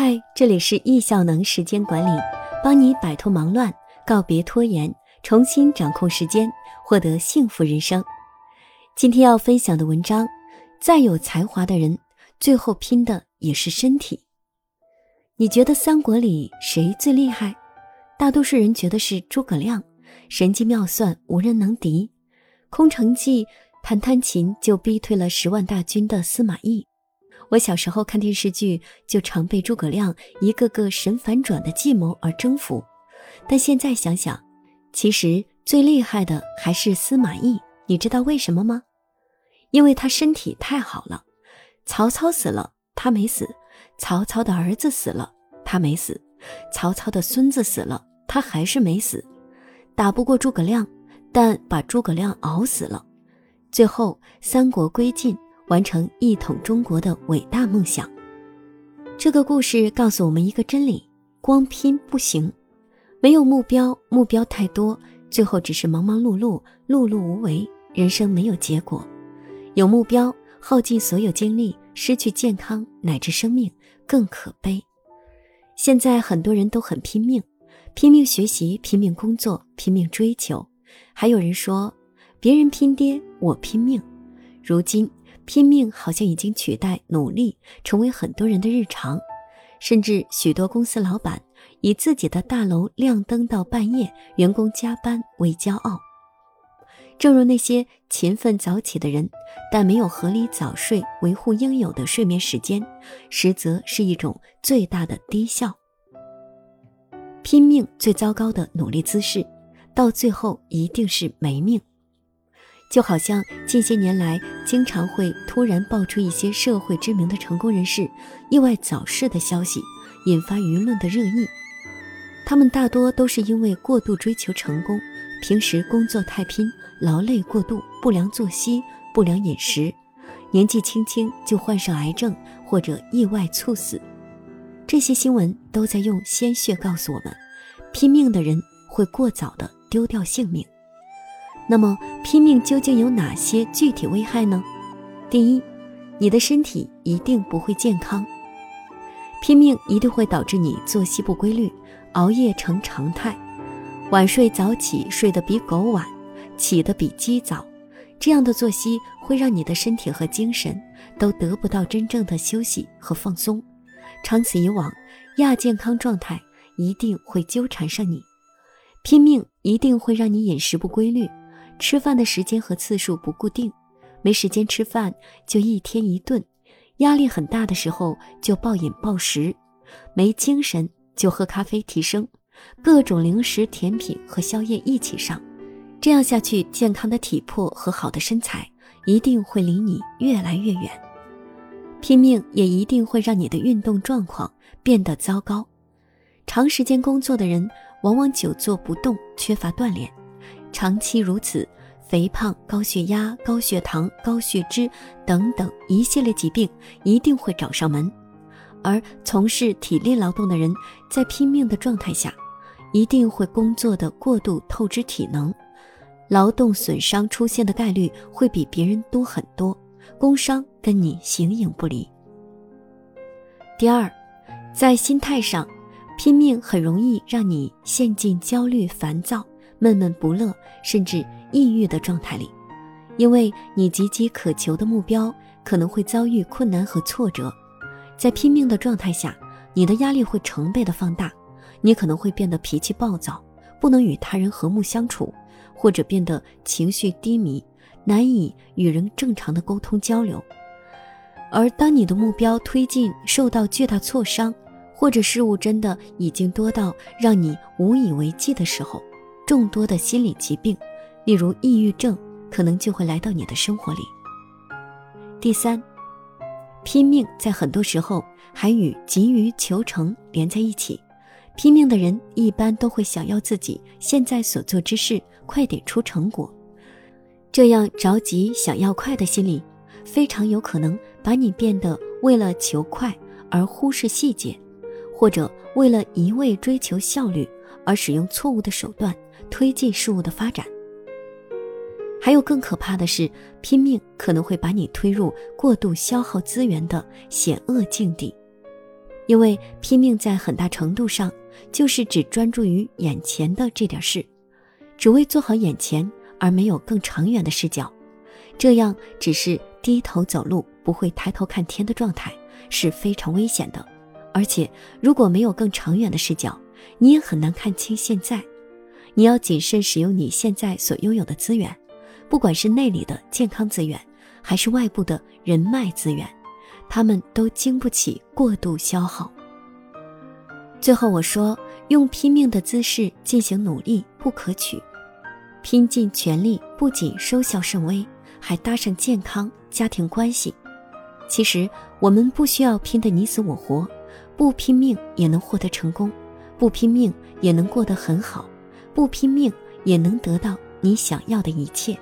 嗨，这里是易效能时间管理，帮你摆脱忙乱，告别拖延，重新掌控时间，获得幸福人生。今天要分享的文章：再有才华的人，最后拼的也是身体。你觉得三国里谁最厉害？大多数人觉得是诸葛亮，神机妙算，无人能敌。空城计，弹弹琴就逼退了十万大军的司马懿。我小时候看电视剧，就常被诸葛亮一个个神反转的计谋而征服。但现在想想，其实最厉害的还是司马懿。你知道为什么吗？因为他身体太好了。曹操死了，他没死；曹操的儿子死了，他没死；曹操的孙子死了，他还是没死。打不过诸葛亮，但把诸葛亮熬死了。最后，三国归晋。完成一统中国的伟大梦想。这个故事告诉我们一个真理：光拼不行，没有目标，目标太多，最后只是忙忙碌碌、碌碌无为，人生没有结果。有目标，耗尽所有精力，失去健康乃至生命，更可悲。现在很多人都很拼命，拼命学习，拼命工作，拼命追求，还有人说别人拼爹，我拼命。如今。拼命好像已经取代努力，成为很多人的日常，甚至许多公司老板以自己的大楼亮灯到半夜，员工加班为骄傲。正如那些勤奋早起的人，但没有合理早睡，维护应有的睡眠时间，实则是一种最大的低效。拼命最糟糕的努力姿势，到最后一定是没命。就好像近些年来，经常会突然爆出一些社会知名的成功人士意外早逝的消息，引发舆论的热议。他们大多都是因为过度追求成功，平时工作太拼，劳累过度，不良作息、不良饮食，年纪轻轻就患上癌症或者意外猝死。这些新闻都在用鲜血告诉我们：拼命的人会过早的丢掉性命。那么，拼命究竟有哪些具体危害呢？第一，你的身体一定不会健康。拼命一定会导致你作息不规律，熬夜成常态，晚睡早起，睡得比狗晚，起得比鸡早。这样的作息会让你的身体和精神都得不到真正的休息和放松。长此以往，亚健康状态一定会纠缠上你。拼命一定会让你饮食不规律。吃饭的时间和次数不固定，没时间吃饭就一天一顿，压力很大的时候就暴饮暴食，没精神就喝咖啡提升，各种零食、甜品和宵夜一起上，这样下去，健康的体魄和好的身材一定会离你越来越远。拼命也一定会让你的运动状况变得糟糕。长时间工作的人往往久坐不动，缺乏锻炼。长期如此，肥胖、高血压、高血糖、高血脂等等一系列疾病一定会找上门。而从事体力劳动的人，在拼命的状态下，一定会工作的过度透支体能，劳动损伤出现的概率会比别人多很多，工伤跟你形影不离。第二，在心态上，拼命很容易让你陷进焦虑、烦躁。闷闷不乐，甚至抑郁的状态里，因为你岌岌可求的目标可能会遭遇困难和挫折，在拼命的状态下，你的压力会成倍的放大，你可能会变得脾气暴躁，不能与他人和睦相处，或者变得情绪低迷，难以与人正常的沟通交流。而当你的目标推进受到巨大挫伤，或者事物真的已经多到让你无以为继的时候，众多的心理疾病，例如抑郁症，可能就会来到你的生活里。第三，拼命在很多时候还与急于求成连在一起。拼命的人一般都会想要自己现在所做之事快点出成果，这样着急想要快的心理，非常有可能把你变得为了求快而忽视细节，或者为了一味追求效率而使用错误的手段。推进事物的发展，还有更可怕的是，拼命可能会把你推入过度消耗资源的险恶境地。因为拼命在很大程度上就是只专注于眼前的这点事，只为做好眼前，而没有更长远的视角。这样只是低头走路，不会抬头看天的状态，是非常危险的。而且，如果没有更长远的视角，你也很难看清现在。你要谨慎使用你现在所拥有的资源，不管是内里的健康资源，还是外部的人脉资源，他们都经不起过度消耗。最后我说，用拼命的姿势进行努力不可取，拼尽全力不仅收效甚微，还搭上健康家庭关系。其实我们不需要拼得你死我活，不拼命也能获得成功，不拼命也能过得很好。不拼命也能得到你想要的一切。